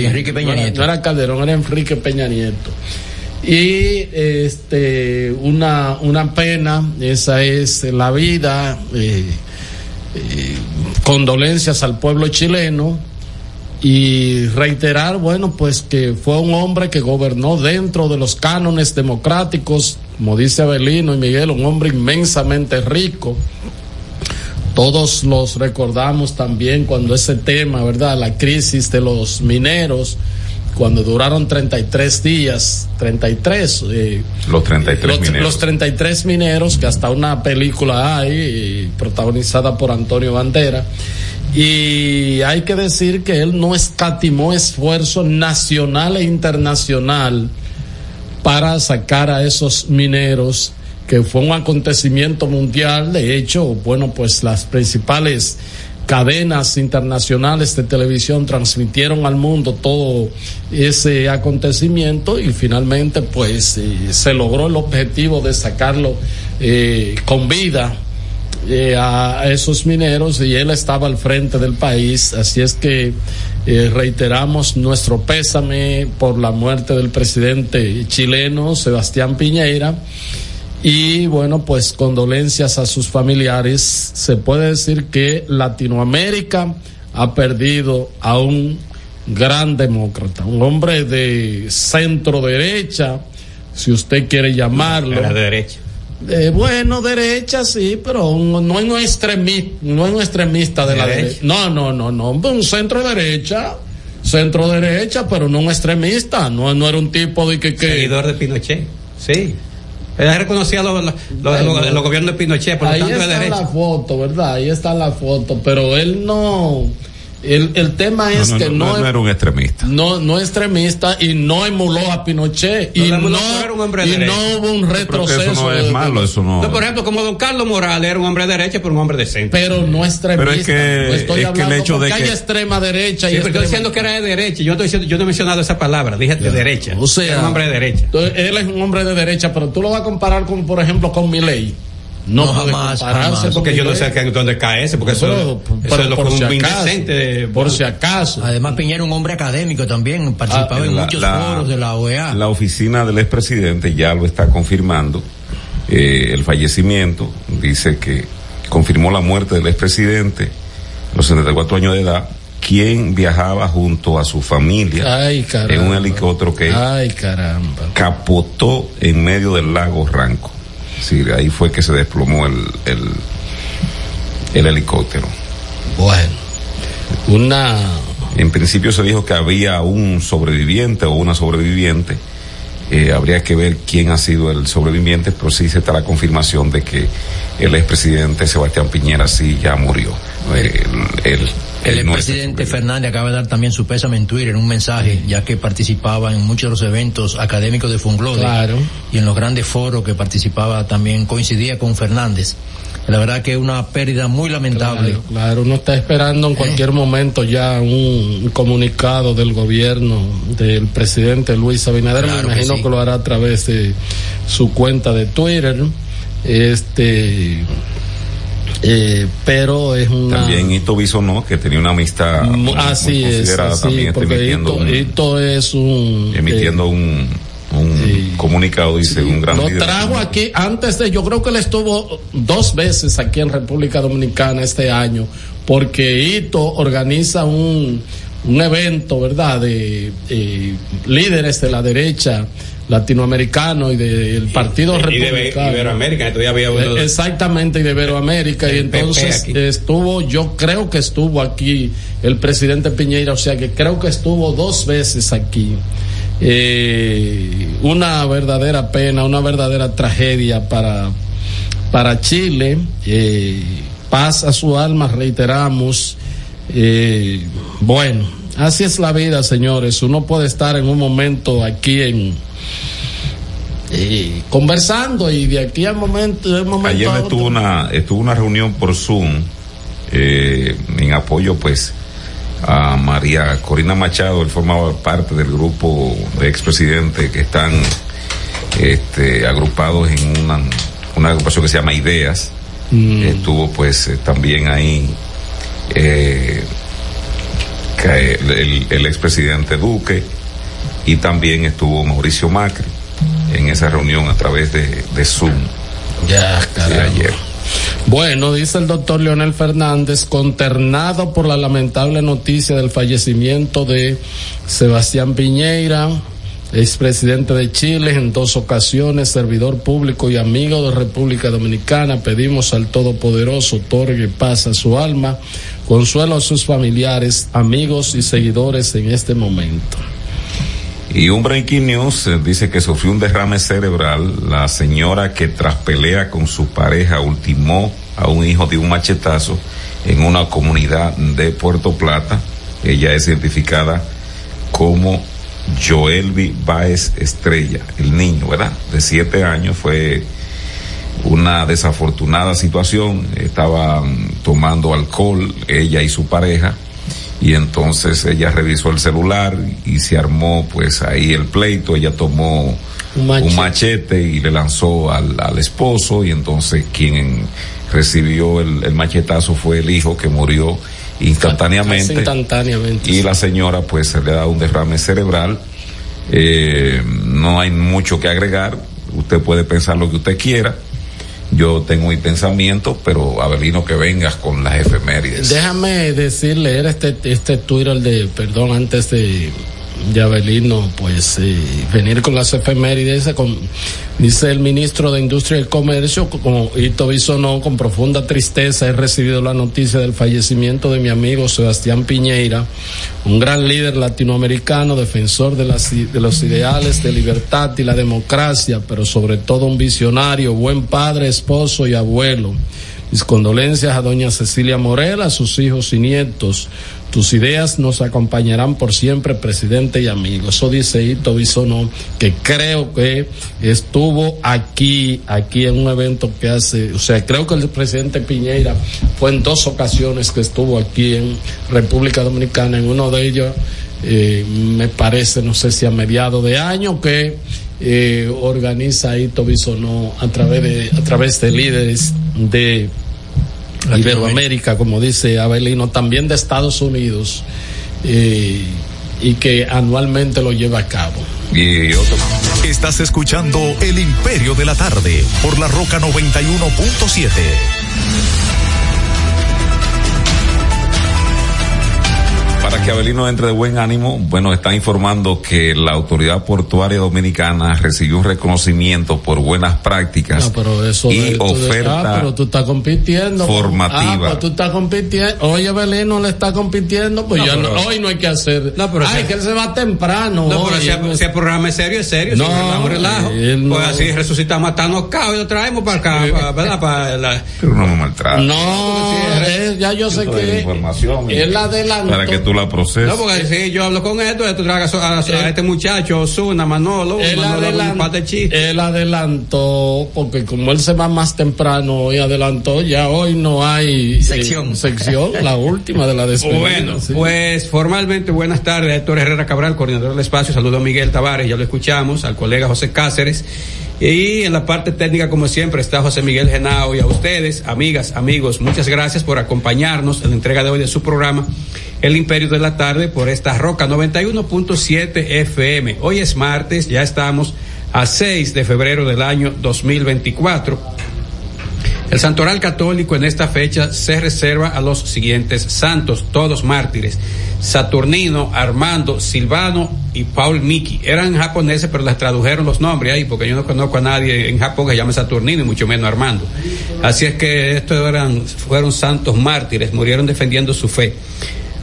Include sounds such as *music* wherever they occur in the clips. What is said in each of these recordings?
Sí. Enrique Peña Nieto. No era, Calderón, era Enrique Peña Nieto. Y este, una, una pena, esa es la vida. Eh, eh, condolencias al pueblo chileno y reiterar, bueno, pues que fue un hombre que gobernó dentro de los cánones democráticos, como dice Abelino y Miguel, un hombre inmensamente rico. Todos los recordamos también cuando ese tema, ¿verdad? La crisis de los mineros, cuando duraron 33 días, 33. Eh, los 33 los, mineros. Los 33 mineros, que hasta una película hay, protagonizada por Antonio Bandera. Y hay que decir que él no escatimó esfuerzo nacional e internacional para sacar a esos mineros, que fue un acontecimiento mundial. De hecho, bueno, pues las principales cadenas internacionales de televisión transmitieron al mundo todo ese acontecimiento y finalmente pues eh, se logró el objetivo de sacarlo eh, con vida eh, a, esos mineros y él estaba al frente del país así es que reiteramos nuestro pésame por la muerte del presidente chileno Sebastián Piñera y bueno, pues condolencias a sus familiares. Se puede decir que Latinoamérica ha perdido a un gran demócrata, un hombre de centro derecha, si usted quiere llamarlo. Era de derecha. Eh, bueno, derecha sí, pero no es un extremista, no es un extremista de, la derecha. No, no, no, no, un centro derecha, centro derecha, pero no un extremista, no, no era un tipo de que, que... Seguidor de Pinochet, sí. Ella reconocía los, los, los, gobiernos de Pinochet, por lo tanto de derecha. la foto, ¿verdad? Ahí está la foto, pero él no el, el tema es que no, no, era un extremista. No, no extremista y no emuló a Pinochet y no, y no hubo un retroceso. eso no es malo, eso no. Por ejemplo, como don Carlos Morales era un hombre de derecha, pero un hombre de centro. Pero no extremista. Pero es que, estoy es que el hecho de que hay extrema derecha sí, y estoy diciendo que era de derecha. Yo, estoy diciendo, yo no he mencionado esa palabra, dije de derecha. O sea, era un hombre de derecha. él es un hombre de derecha, pero tú lo vas a comparar con, por ejemplo, con Milei. No, no jamás, jamás, Porque yo no sé dónde cae ese, porque eso, eso es lo por, si acaso, por si acaso. Además, Piñera un hombre académico también, participaba ah, en muchos foros de la OEA. La oficina del expresidente ya lo está confirmando. Eh, el fallecimiento dice que confirmó la muerte del expresidente, los 74 años de edad, quien viajaba junto a su familia en un helicóptero que Ay, caramba. capotó en medio del lago Ranco. Sí, ahí fue que se desplomó el, el, el helicóptero. Bueno, una... En principio se dijo que había un sobreviviente o una sobreviviente. Eh, habría que ver quién ha sido el sobreviviente, pero sí se está la confirmación de que el expresidente Sebastián Piñera sí ya murió. Eh, el, el presidente Fernández acaba de dar también su pésame en Twitter, un mensaje, ya que participaba en muchos de los eventos académicos de Funglode. Claro. Y en los grandes foros que participaba también coincidía con Fernández. La verdad que es una pérdida muy lamentable. Claro, uno está esperando en ¿Eh? cualquier momento ya un, comunicado del gobierno del presidente Luis Abinader. Me imagino que, que lo hará a través de su cuenta de Twitter. Este eh, pero es una... También Ito Bisonó, que tenía una amistad muy, así considerada es, también, está emitiendo un, es un... Emitiendo eh, un, un comunicado, dice un gran Lo trajo aquí antes de, yo creo que él estuvo dos veces aquí en República Dominicana este año, porque Ito organiza un, un evento, ¿verdad?, de eh, líderes de la derecha latinoamericano y del Partido Republicano. Y de Iberoamérica, había eh, Exactamente, y de Iberoamérica. y entonces estuvo, yo creo que estuvo aquí el presidente Piñeira, o sea que creo que estuvo dos veces aquí. Eh, una verdadera pena, una verdadera tragedia para, para Chile. Eh, paz a su alma, reiteramos. Eh, bueno, así es la vida, señores. Uno puede estar en un momento aquí en eh, conversando y de aquí al momento, momento ayer estuvo una estuvo una reunión por Zoom eh, en apoyo pues a María Corina Machado él formaba parte del grupo de expresidentes que están este, agrupados en una, una agrupación que se llama Ideas mm. estuvo pues eh, también ahí el, el expresidente Duque y también estuvo Mauricio Macri en esa reunión a través de, de Zoom. Ya, ayer. Bueno, dice el doctor Leonel Fernández, consternado por la lamentable noticia del fallecimiento de Sebastián Piñeira, expresidente de Chile, en dos ocasiones, servidor público y amigo de República Dominicana, pedimos al Todopoderoso otorgue paz a su alma, consuelo a sus familiares, amigos y seguidores en este momento. Y un breaking news eh, dice que sufrió un derrame cerebral la señora que tras pelea con su pareja ultimó a un hijo de un machetazo en una comunidad de Puerto Plata. Ella es identificada como Joelvi Baez Estrella, el niño, ¿verdad? De siete años fue una desafortunada situación. Estaban tomando alcohol ella y su pareja y entonces ella revisó el celular y se armó pues ahí el pleito, ella tomó un machete, y le lanzó al, al, esposo y entonces quien recibió el, machetazo fue el hijo que murió instantáneamente, instantáneamente y la señora pues se le ha dado un derrame cerebral. Eh, no hay mucho que agregar. Usted puede pensar lo que usted quiera yo tengo mi pensamiento, pero Abelino que vengas con las efemérides. Déjame decir, leer este, este Twitter de, perdón, antes de de Abelino, pues eh, venir con las efemérides, con, dice el ministro de Industria y Comercio, como Ito Bisonó, con profunda tristeza he recibido la noticia del fallecimiento de mi amigo Sebastián Piñeira, un gran líder latinoamericano, defensor de, las, de los ideales de libertad y la democracia, pero sobre todo un visionario, buen padre, esposo y abuelo. Mis condolencias a doña Cecilia Morel, a sus hijos y nietos, tus ideas nos acompañarán por siempre, presidente y amigo. Eso dice Ito Bisono, que creo que estuvo aquí, aquí en un evento que hace, o sea, creo que el presidente Piñeira fue en dos ocasiones que estuvo aquí en República Dominicana, en uno de ellos, eh, me parece, no sé si a mediados de año, que eh, organiza Ito Bisono a través de, a través de líderes de Iberoamérica, como dice Abelino, también de Estados Unidos, eh, y que anualmente lo lleva a cabo. Y Estás escuchando El Imperio de la Tarde por la Roca 91.7. Para que Abelino entre de buen ánimo, bueno, está informando que la autoridad portuaria dominicana recibió un reconocimiento por buenas prácticas y oferta ah, pero tú estás compitiendo. Formativa. Ah, pues tú estás compitiendo. Oye, Abelino le está compitiendo, pues ya no, hoy no hay que hacer. No, pero Ay, que él se va temprano. No, pero si, el programa es serio, es serio. No, si relajo. Pues así resucitamos hasta caos y lo traemos para acá, ¿verdad? Para la... Pero no me maltrata. No, ya yo sé que. Información. Él adelantó. Para que tú la proceso. No, porque si yo hablo con esto, tú tragas a, este muchacho, Osuna, Manolo, él, Manolo él adelantó, porque como él se va más temprano, hoy adelantó, ya hoy no hay eh, sección, sección la *laughs* última de la despedida. Bueno, pues formalmente buenas tardes, Héctor Herrera Cabral, coordinador del espacio, saludo a Miguel Tavares, ya lo escuchamos, al colega José Cáceres. Y en la parte técnica, como siempre, está José Miguel Genao y a ustedes, amigas, amigos, muchas gracias por acompañarnos en la entrega de hoy de su programa el Imperio de la Tarde por esta roca 91.7 FM. Hoy es martes, ya estamos a 6 de febrero del año 2024. El santoral católico en esta fecha se reserva a los siguientes santos, todos mártires. Saturnino, Armando, Silvano y Paul Miki. Eran japoneses, pero les tradujeron los nombres ahí, porque yo no conozco a nadie en Japón que llame Saturnino y mucho menos Armando. Así es que estos eran, fueron santos mártires, murieron defendiendo su fe.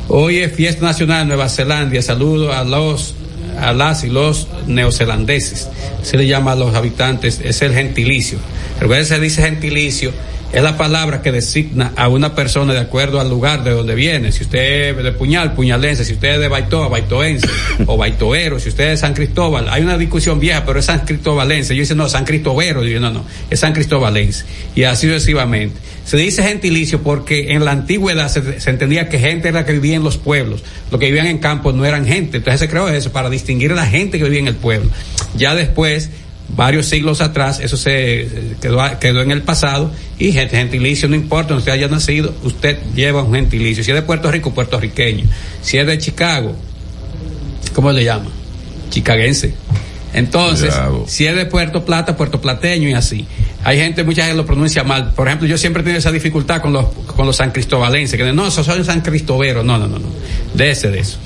Hoy es fiesta nacional en Nueva Zelanda. Saludo a los a las y los neozelandeses. Se le llama a los habitantes, es el gentilicio. Recuerden, se dice gentilicio es la palabra que designa a una persona de acuerdo al lugar de donde viene. Si usted es de Puñal, puñalense, si usted es de Baitoa, baitoense, *laughs* o baitoero, si usted es de San Cristóbal, hay una discusión vieja, pero es San Cristóbalense. Yo dice, no, San Cristóbero, yo no, no, es San Cristóbalense. Y así sucesivamente. Se dice gentilicio porque en la antigüedad se, se entendía que gente era la que vivía en los pueblos. Los que vivían en campos no eran gente. Entonces se creó eso para distinguir a la gente que vivía en el pueblo. Ya después, varios siglos atrás, eso se quedó, quedó en el pasado y gentilicio no importa donde usted haya nacido, usted lleva un gentilicio. Si es de Puerto Rico, puertorriqueño. Si es de Chicago, ¿cómo le llama? Chicaguense. Entonces, si es de Puerto Plata, Puerto Plateño y así. Hay gente, mucha gente lo pronuncia mal. Por ejemplo, yo siempre he tenido esa dificultad con los, con los san cristobalenses, que no, eso son san cristoberos. No, no, no, no. De ese, de eso.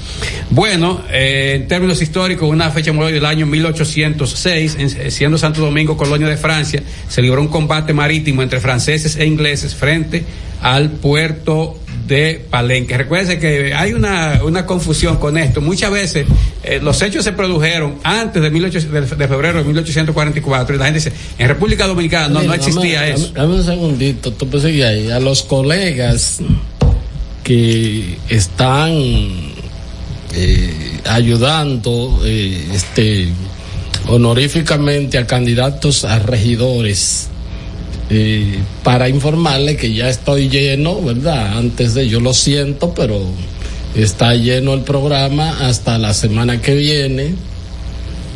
Bueno, eh, en términos históricos, una fecha muy del año 1806, en, siendo Santo Domingo colonia de Francia, se libró un combate marítimo entre franceses e ingleses frente al puerto de Palenque. Recuerden que hay una, una confusión con esto. Muchas veces eh, los hechos se produjeron antes de, 18, de, de, febrero de 1844 y la gente dice, en República Dominicana no, no existía dame, eso. Dame, un segundito, tú puedes seguir ahí. A los colegas que están eh, ayudando eh, este honoríficamente a candidatos a regidores eh, para informarle que ya estoy lleno, ¿verdad? Antes de yo lo siento, pero está lleno el programa hasta la semana que viene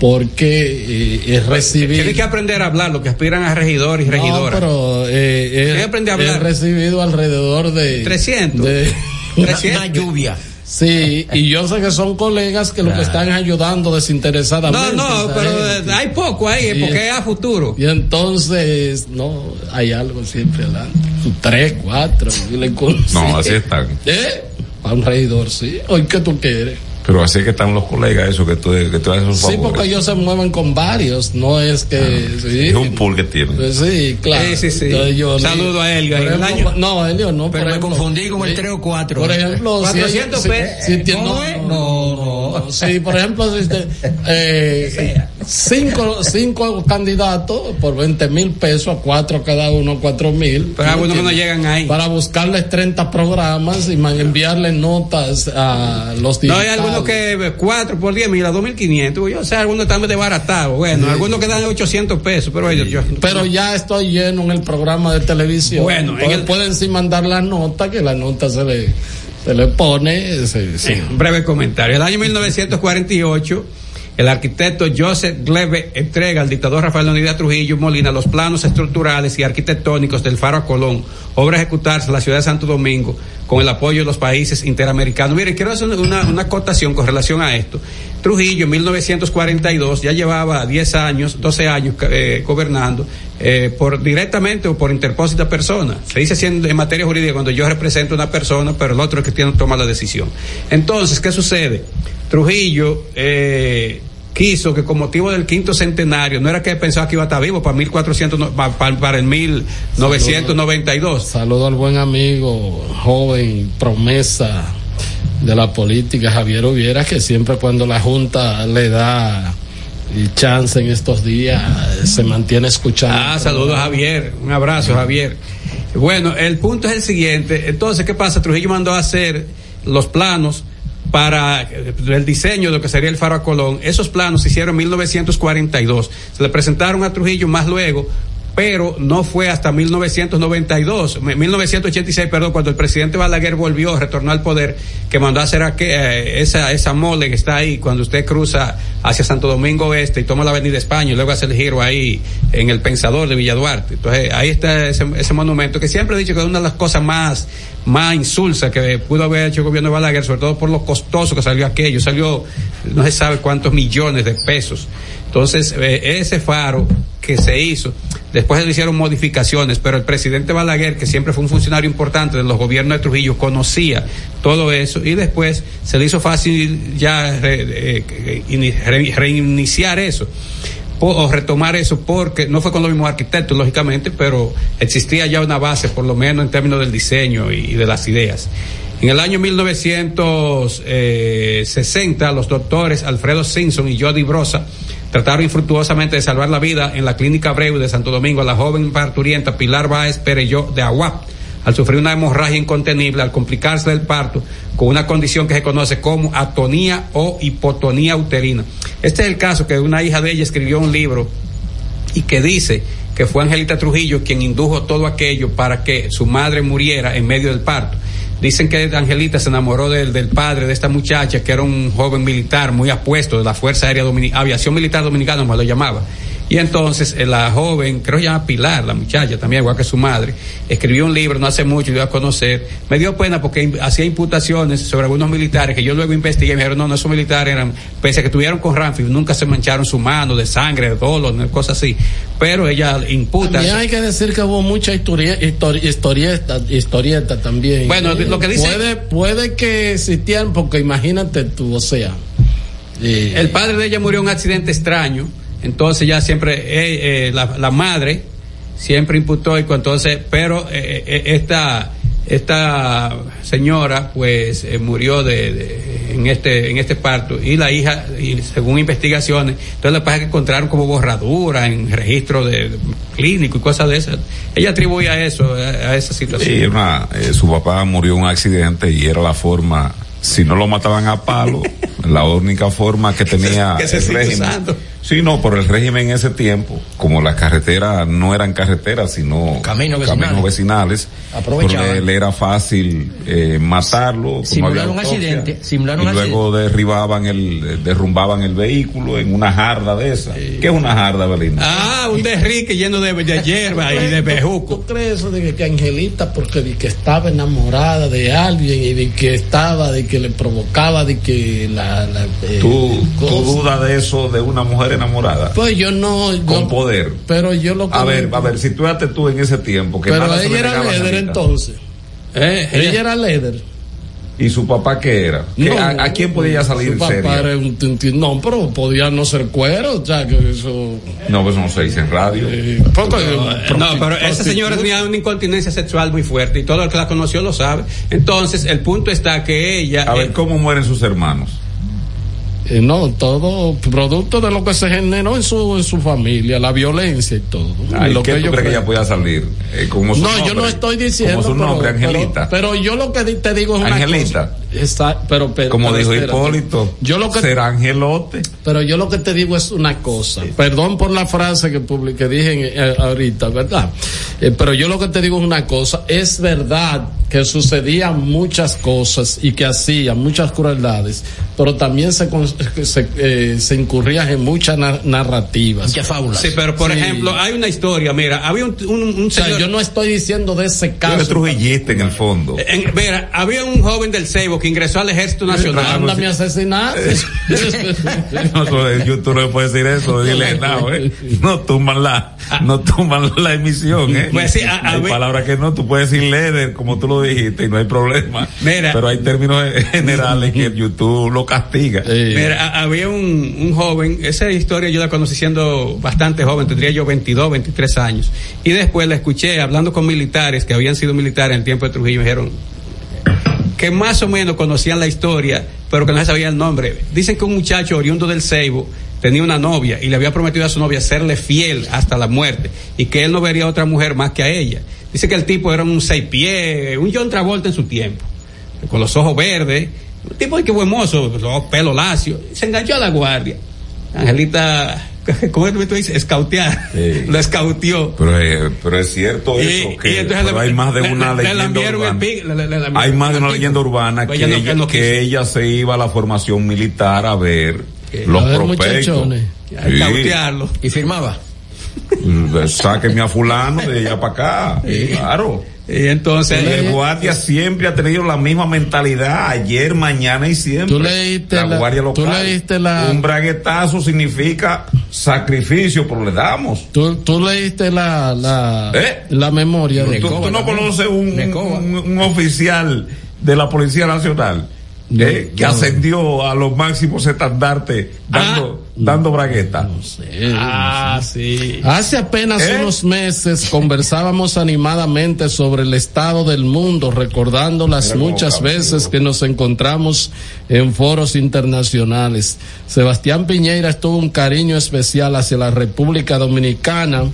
porque eh, es recibido. Tiene que aprender a hablar, lo que aspiran a regidor y regidora. No, pero eh, aprender a hablar. he recibido alrededor de 300. De, una, *laughs* una lluvia. Sí, y yo sé que son colegas que lo que están ayudando desinteresadamente. No, no, pero gente. hay poco ahí, porque es a futuro. Y entonces, no, hay algo siempre adelante. Tres, cuatro, y le No, así están. ¿Eh? A un regidor, sí. Hoy que tú quieres. Pero así que están los colegas, eso que tú, que tú haces un favor. Sí, porque ellos se mueven con varios, no es que. Ah, sí. Es un pool que tienen. Pues sí, claro. Sí, sí, sí. Yo, Saludo a Elga. Por ejemplo, no, Elio no. Pero por me confundí con el 3 o 4. Por ejemplo, 400 si, pesos. Si, si, no, no, no, no. Sí, por ejemplo, si te, *laughs* eh, cinco, cinco candidatos por 20 mil pesos, a cuatro cada uno, cuatro mil. Pero algunos no llegan ahí. Para buscarles 30 programas y enviarles notas a los No, hay algunos que 4 por 10 mil a 2.500. Yo sé, algunos están desbaratados. Bueno, sí. algunos que dan 800 pesos, pero ellos. Yo, pero ya estoy lleno en el programa de televisión. Bueno, Entonces, el... pueden sí mandar la nota, que la nota se le, se le pone. Se, sí. Un breve comentario. El año 1948. El arquitecto Joseph Glebe entrega al dictador Rafael Leonidas Trujillo Molina los planos estructurales y arquitectónicos del Faro a Colón, obra a ejecutarse en la ciudad de Santo Domingo con el apoyo de los países interamericanos. Miren, quiero hacer una, una acotación con relación a esto. Trujillo en 1942 ya llevaba 10 años, 12 años eh, gobernando eh, por directamente o por interpósita persona. Se dice así en, en, materia jurídica cuando yo represento a una persona, pero el otro es que tiene toma la decisión. Entonces, ¿qué sucede? Trujillo eh, quiso que con motivo del quinto centenario, no era que pensaba que iba a estar vivo para 1400, para, para el 1992. Saludo, saludo al buen amigo, joven, promesa de la política, Javier Uviera, que siempre cuando la Junta le da chance en estos días se mantiene escuchando. Ah, saludos Javier, un abrazo Javier. Bueno, el punto es el siguiente, entonces, ¿qué pasa? Trujillo mandó a hacer los planos para el diseño de lo que sería el Faro a Colón. Esos planos se hicieron en 1942. Se le presentaron a Trujillo más luego, pero no fue hasta 1992, 1986, perdón, cuando el presidente Balaguer volvió, retornó al poder, que mandó a hacer aquel, eh, esa, esa mole que está ahí cuando usted cruza hacia Santo Domingo Oeste y toma la Avenida España y luego hace el giro ahí en el Pensador de Villa Duarte. Entonces ahí está ese, ese monumento que siempre he dicho que es una de las cosas más, más insulsas que pudo haber hecho el gobierno de Balaguer, sobre todo por lo costoso que salió aquello. Salió no se sabe cuántos millones de pesos. Entonces, eh, ese faro que se hizo, después se hicieron modificaciones, pero el presidente Balaguer, que siempre fue un funcionario importante de los gobiernos de Trujillo, conocía todo eso y después se le hizo fácil ya re, reiniciar eso o retomar eso porque no fue con los mismos arquitectos, lógicamente, pero existía ya una base, por lo menos en términos del diseño y de las ideas. En el año 1960, los doctores Alfredo Simpson y Jody Brosa trataron infructuosamente de salvar la vida en la clínica Abreu de Santo Domingo a la joven parturienta Pilar Báez Pereyó de Aguap al sufrir una hemorragia incontenible, al complicarse del parto, con una condición que se conoce como atonía o hipotonía uterina. Este es el caso que una hija de ella escribió un libro y que dice que fue Angelita Trujillo quien indujo todo aquello para que su madre muriera en medio del parto. Dicen que Angelita se enamoró del, del, padre de esta muchacha, que era un joven militar muy apuesto de la Fuerza Aérea Dominicana, Aviación Militar Dominicana, como lo llamaba. Y entonces eh, la joven, creo que llama Pilar, la muchacha también, igual que su madre, escribió un libro no hace mucho, yo a conocer. Me dio pena porque hacía imputaciones sobre algunos militares que yo luego investigué y me dijeron, no, no, esos militares eran, pese a que tuvieron con Ramfi, nunca se mancharon su mano de sangre, de dolor, cosas así. Pero ella imputa. También hay que decir que hubo mucha historia, historieta, historieta también. Bueno, lo que dice. Puede, puede que existían, porque imagínate tú, o sea. Eh, el padre de ella murió en un accidente extraño entonces ya siempre eh, eh, la, la, madre siempre imputó y entonces, pero eh, esta esta señora pues murió de, en este en este parto y la hija y según investigaciones entonces la pasa que encontraron como borradura en registro de, clínico y cosas de esas. Ella atribuye a eso a, esa situación. Sí, su papá murió en un accidente y era la forma si no lo mataban a palo *laughs* la única forma que tenía el régimen Sí, no, por el régimen en ese tiempo, como las carreteras no eran carreteras, sino caminos vecinales, caminos le, era fácil eh, matarlo. Simular un accidente, simular un y luego derribaban el, derrumbaban el vehículo en una jarda de esa. ¿Qué es una jarda, Belinda? Ah, un *laughs* derrique lleno de, *laughs* hierba y de bejuco. ¿Tú crees eso de que, Angelita, porque de que estaba enamorada de alguien y de que estaba, de que le provocaba, de que la... Eh, ¿Tú, ¿Tú dudas de eso de una mujer enamorada. Pues yo no. Con poder. Pero yo lo A ver, a ver, si tú tú en ese tiempo. Que pero ella era líder entonces. Eh, ella, era líder. ¿Y su papá qué era? a, quién podía salir su papá Era un, no, pero podía no ser cuero, o sea, que eso... No, pues no se dice en radio. Eh, no, pero esa señora tenía una incontinencia sexual muy fuerte y todo el que la conoció lo sabe. Entonces, el punto está que ella... A ver, eh, ¿cómo mueren sus hermanos? Eh, no, todo producto de lo que se generó en su, en su familia, la violencia y todo. lo ¿qué que tú crees que ella podía salir? Eh, como no, yo no estoy diciendo. Como su nombre, Angelita. Pero, yo lo que te digo es Angelita. Está, pero, pero, como dijo Hipólito, yo lo que, será angelote. Pero yo lo que te digo es una cosa. Perdón por la frase que, publiqué, dije eh, ahorita, ¿verdad? pero yo lo que te digo es una cosa. Es verdad que sucedían muchas cosas y que hacían muchas crueldades, pero también se, se, eh, se incurrían en muchas narrativas. Muchas fábulas. Sí, pero por ejemplo, hay una historia, mira, había un, un, señor... yo no estoy diciendo de ese caso. trujillista en el fondo. mira, había un joven del Ceibo que ingresó al Ejército Nacional. Anda mi asesinato. no, tú *laughs* no puedes decir eso, dile, no, eh. no tumban la, no tumban la emisión, eh. Pues sí, hay palabras que no, tú puedes decir leather, como tú lo dijiste, y no hay problema. Mira, pero hay términos *laughs* generales que YouTube lo castiga. Mira, había un, un joven, esa historia yo la conocí siendo bastante joven, tendría yo 22, 23 años. Y después la escuché hablando con militares que habían sido militares en el tiempo de Trujillo, me dijeron que más o menos conocían la historia, pero que no sabían el nombre. Dicen que un muchacho oriundo del Ceibo tenía una novia y le había prometido a su novia serle fiel hasta la muerte y que él no vería a otra mujer más que a ella. Dice que el tipo era un seis pies, un John Travolta en su tiempo, con los ojos verdes, un tipo que buen mozo, los pelos lacios, se enganchó a la guardia. Angelita ¿cómo es que tú dices? Escautear. Lo escautió. Pero, eh, pero es cierto eso, que hay más de una leyenda urbana. hay más de una leyenda urbana que, ella, que ella se iba a la formación militar a ver los prospectos. A escautearlo. Y firmaba. Sáqueme a fulano de allá para acá. Claro. Y entonces. El guardia siempre ha tenido la misma mentalidad, ayer, mañana y siempre. Tú leíste la, guardia local. Tú leíste la. Un braguetazo significa sacrificio, pero le damos. Tú, tú leíste la, la, ¿Eh? la memoria de ¿Tú, tú no conoces un, un, oficial de la Policía Nacional eh, que ascendió a los máximos estandartes dando, ah, dando bragueta. No sé, ah, sí. Hace apenas ¿Eh? unos meses conversábamos animadamente sobre el estado del mundo, recordando las muchas veces que nos encontramos en foros internacionales. Sebastián Piñeira tuvo un cariño especial hacia la República Dominicana.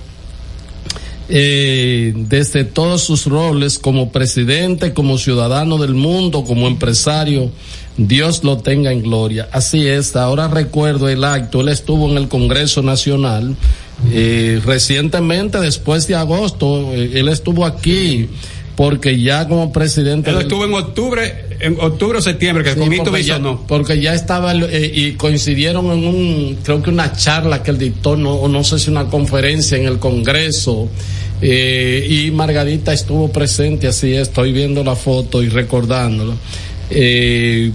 Eh, desde todos sus roles como presidente, como ciudadano del mundo, como empresario, Dios lo tenga en gloria. Así es, ahora recuerdo el acto, él estuvo en el Congreso Nacional eh, recientemente, después de agosto, eh, él estuvo aquí porque ya como presidente... Él estuvo en octubre en octubre o septiembre, que el comito no. Porque ya estaba eh, y coincidieron en un, creo que una charla que él dictó, no, o no sé si una conferencia en el Congreso. Eh, y Margarita estuvo presente, así estoy viendo la foto y recordándolo. Eh,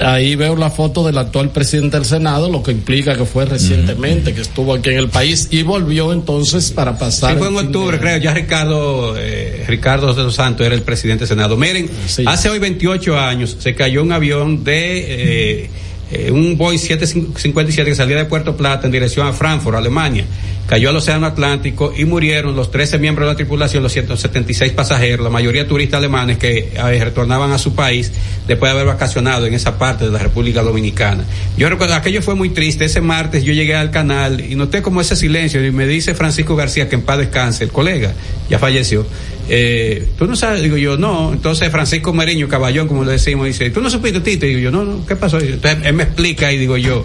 ahí veo la foto del actual presidente del Senado, lo que implica que fue recientemente, que estuvo aquí en el país y volvió entonces para pasar. Sí, fue en octubre, creo, ya Ricardo, eh, Ricardo de los Santos era el presidente del Senado. Miren, hace hoy 28 años se cayó un avión de... Eh, eh, un Boeing 757 que salía de Puerto Plata en dirección a Frankfurt, Alemania cayó al Océano Atlántico y murieron los 13 miembros de la tripulación, los 176 pasajeros, la mayoría turistas alemanes que eh, retornaban a su país después de haber vacacionado en esa parte de la República Dominicana. Yo recuerdo, aquello fue muy triste. Ese martes yo llegué al canal y noté como ese silencio y me dice Francisco García que en paz descanse, el colega, ya falleció. Eh, tú no sabes, digo yo, no. Entonces Francisco Mariño, caballón, como le decimos, dice, tú no supiste, Tito. Digo yo, no, no, ¿qué pasó? Entonces él me explica y digo yo,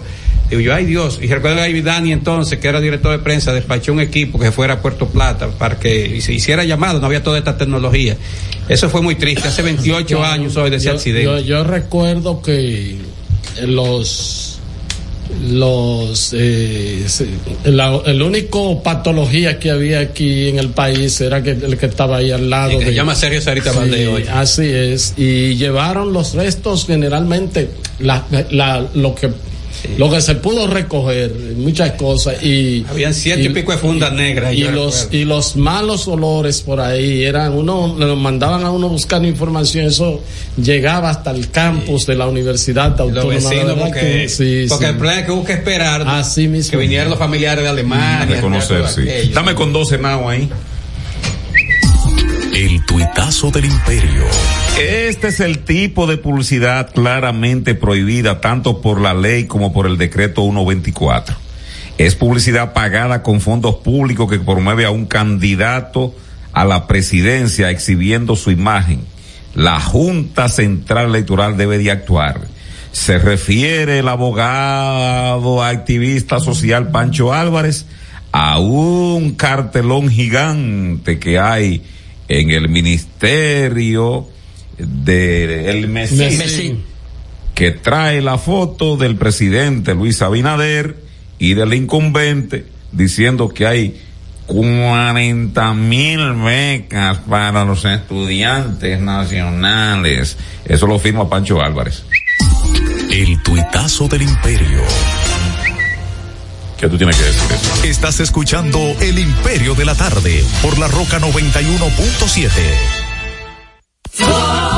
Digo yo, ay Dios. Y recuerdo que Dani entonces, que era director de prensa, despachó un equipo que fuera a Puerto Plata para que se hiciera llamado, no había toda esta tecnología. Eso fue muy triste, hace 28 años hoy de ese accidente. Yo, recuerdo que los los eh, la, el único patología que había aquí en el país era que el que estaba ahí al lado se llama Sergio Sarita sí, así es y llevaron los restos generalmente la, la, lo que lo que se pudo recoger, muchas cosas. y Habían ciento y, pico de fundas negras. Y los, y los malos olores por ahí, eran uno, le mandaban a uno buscando información, eso llegaba hasta el campus de la Universidad Autónoma. de porque, sí, porque el plan es que que esperar Así mismo. que vinieran los familiares de Alemania. Reconocer, sí. Dame con 12 nao ahí. El tuitazo del imperio. Este es el tipo de publicidad claramente prohibida tanto por la ley como por el decreto 124. Es publicidad pagada con fondos públicos que promueve a un candidato a la presidencia exhibiendo su imagen. La Junta Central Electoral debe de actuar. Se refiere el abogado activista social Pancho Álvarez a un cartelón gigante que hay en el ministerio de el Messi, que trae la foto del presidente Luis Abinader y del incumbente diciendo que hay 40 mil becas para los estudiantes nacionales. Eso lo firma Pancho Álvarez. El tuitazo del imperio. ¿Qué tú tienes que decir eso? Estás escuchando El Imperio de la Tarde por la Roca 91.7.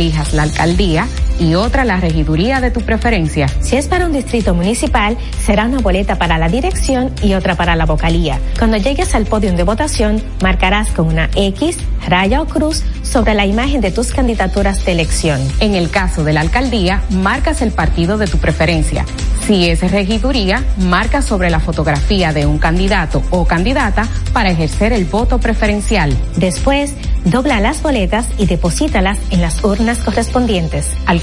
elijas la alcaldía y otra la regiduría de tu preferencia. Si es para un distrito municipal, será una boleta para la dirección y otra para la vocalía. Cuando llegues al podio de votación, marcarás con una X, raya o cruz sobre la imagen de tus candidaturas de elección. En el caso de la alcaldía, marcas el partido de tu preferencia. Si es regiduría, marca sobre la fotografía de un candidato o candidata para ejercer el voto preferencial. Después, dobla las boletas y deposítalas en las urnas correspondientes. Al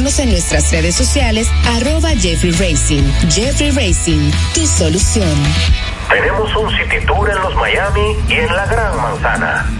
en nuestras redes sociales, arroba Jeffrey Racing. Jeffrey Racing, tu solución. Tenemos un City Tour en los Miami y en la Gran Manzana.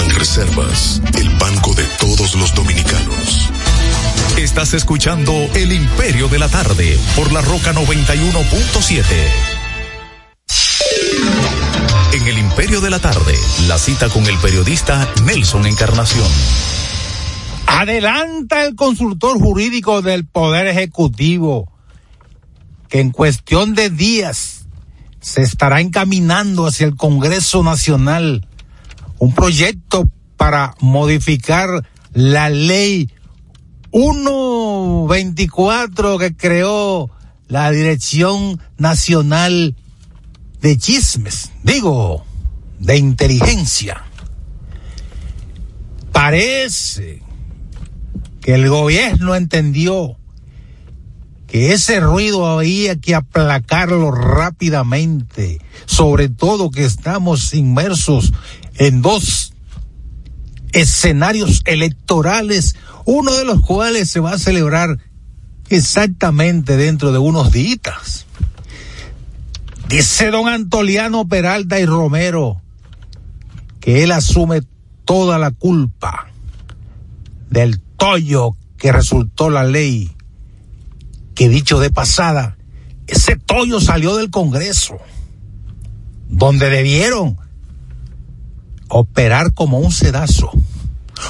Banreservas, el banco de todos los dominicanos. Estás escuchando El Imperio de la Tarde por la Roca 91.7. En El Imperio de la Tarde, la cita con el periodista Nelson Encarnación. Adelanta el consultor jurídico del Poder Ejecutivo que en cuestión de días se estará encaminando hacia el Congreso Nacional un proyecto para modificar la ley 124 que creó la Dirección Nacional de Chismes, digo, de inteligencia. Parece que el gobierno entendió que ese ruido había que aplacarlo rápidamente, sobre todo que estamos inmersos en dos escenarios electorales, uno de los cuales se va a celebrar exactamente dentro de unos días. Dice don Antoliano Peralta y Romero que él asume toda la culpa del tollo que resultó la ley que dicho de pasada, ese tollo salió del Congreso, donde debieron operar como un sedazo.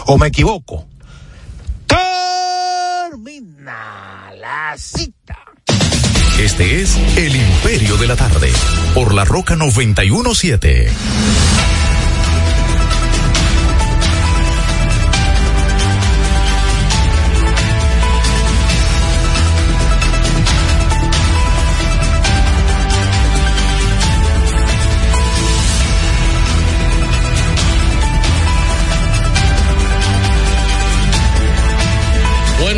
¿O me equivoco? Termina la cita. Este es El Imperio de la Tarde, por la Roca 917.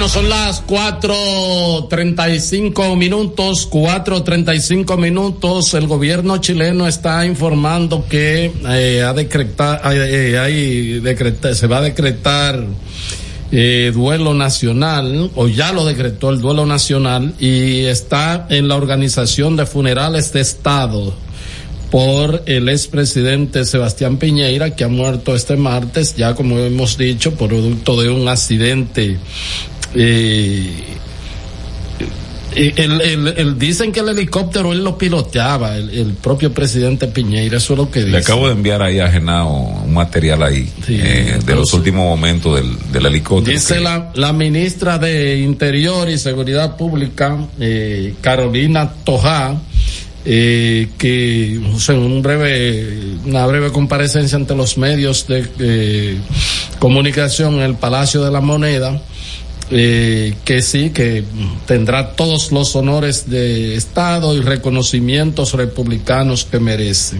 Son las 4.35 minutos, 4.35 minutos. El gobierno chileno está informando que eh, ha decretado, eh, se va a decretar eh, duelo nacional, o ya lo decretó el duelo nacional, y está en la organización de funerales de Estado por el expresidente Sebastián Piñeira, que ha muerto este martes, ya como hemos dicho, producto de un accidente Eh, el, el, el, dicen que el helicóptero él lo piloteaba, el, el, propio presidente Piñeira, eso es lo que dice. Le acabo de enviar ahí a Genao un material ahí, sí, eh, de los últimos momentos del, del helicóptero. Dice que... la, la ministra de Interior y Seguridad Pública, eh, Carolina Tojá, eh, que o sea, un breve, una breve comparecencia ante los medios de comunicación en el Palacio de la Moneda, eh, que sí, que tendrá todos los honores de Estado y reconocimientos republicanos que merece.